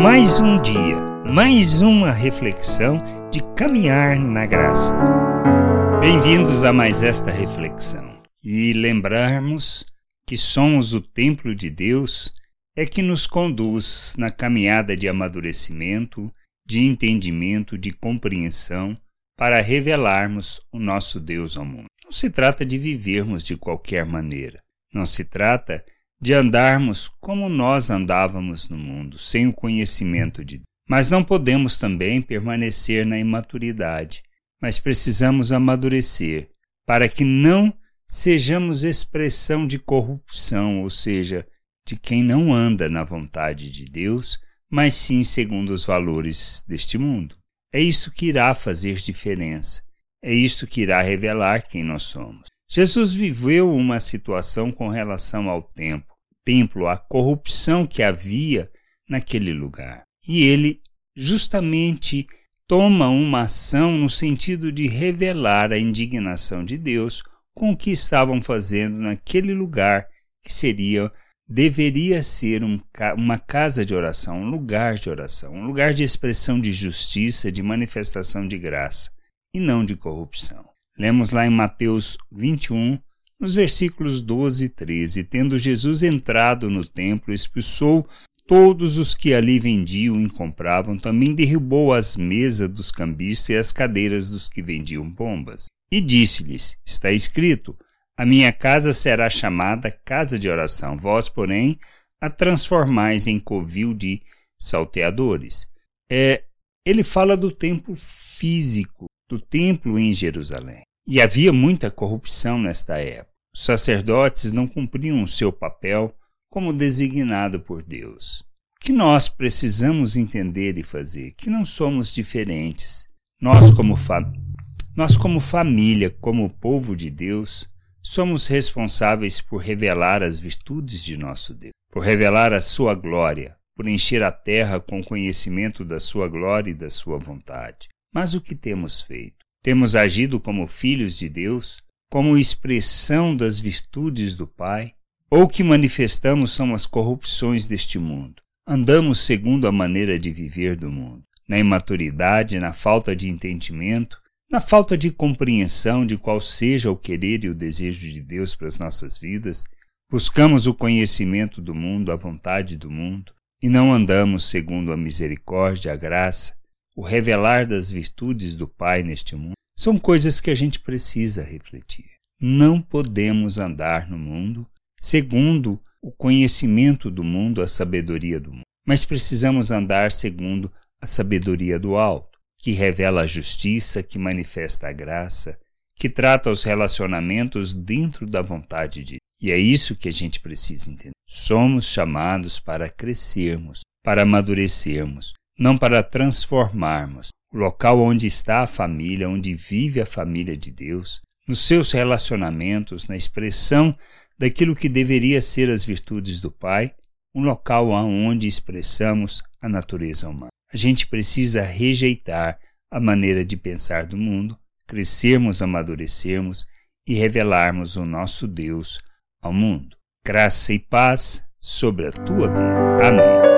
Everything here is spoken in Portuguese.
Mais um dia, mais uma reflexão de caminhar na graça. Bem-vindos a mais esta reflexão. E lembrarmos que somos o templo de Deus é que nos conduz na caminhada de amadurecimento, de entendimento, de compreensão, para revelarmos o nosso Deus ao mundo. Não se trata de vivermos de qualquer maneira. Não se trata de andarmos como nós andávamos no mundo, sem o conhecimento de Deus. Mas não podemos também permanecer na imaturidade, mas precisamos amadurecer para que não sejamos expressão de corrupção, ou seja, de quem não anda na vontade de Deus, mas sim segundo os valores deste mundo. É isto que irá fazer diferença. É isto que irá revelar quem nós somos. Jesus viveu uma situação com relação ao templo, templo, a corrupção que havia naquele lugar. E ele justamente toma uma ação no sentido de revelar a indignação de Deus com o que estavam fazendo naquele lugar que seria deveria ser um, uma casa de oração, um lugar de oração, um lugar de expressão de justiça, de manifestação de graça, e não de corrupção. Lemos lá em Mateus 21, nos versículos 12 e 13: Tendo Jesus entrado no templo, expulsou todos os que ali vendiam e compravam, também derrubou as mesas dos cambistas e as cadeiras dos que vendiam bombas. E disse-lhes: Está escrito: a minha casa será chamada casa de oração, vós, porém, a transformais em covil de salteadores. É, ele fala do templo físico, do templo em Jerusalém. E havia muita corrupção nesta época. Os sacerdotes não cumpriam o seu papel como designado por Deus. O que nós precisamos entender e fazer? Que não somos diferentes. Nós, como, fa nós, como família, como povo de Deus, somos responsáveis por revelar as virtudes de nosso Deus, por revelar a sua glória, por encher a terra com conhecimento da sua glória e da sua vontade. Mas o que temos feito? Temos agido como filhos de Deus, como expressão das virtudes do Pai, ou o que manifestamos são as corrupções deste mundo. Andamos segundo a maneira de viver do mundo, na imaturidade, na falta de entendimento, na falta de compreensão de qual seja o querer e o desejo de Deus para as nossas vidas, buscamos o conhecimento do mundo, a vontade do mundo, e não andamos segundo a misericórdia, a graça, o revelar das virtudes do Pai neste mundo, são coisas que a gente precisa refletir. Não podemos andar no mundo segundo o conhecimento do mundo, a sabedoria do mundo, mas precisamos andar segundo a sabedoria do alto que revela a justiça, que manifesta a graça, que trata os relacionamentos dentro da vontade de Deus. E é isso que a gente precisa entender. Somos chamados para crescermos, para amadurecermos, não para transformarmos. O local onde está a família, onde vive a família de Deus, nos seus relacionamentos, na expressão daquilo que deveria ser as virtudes do Pai, um local onde expressamos a natureza humana. A gente precisa rejeitar a maneira de pensar do mundo, crescermos, amadurecermos e revelarmos o nosso Deus ao mundo. Graça e paz sobre a tua vida. Amém.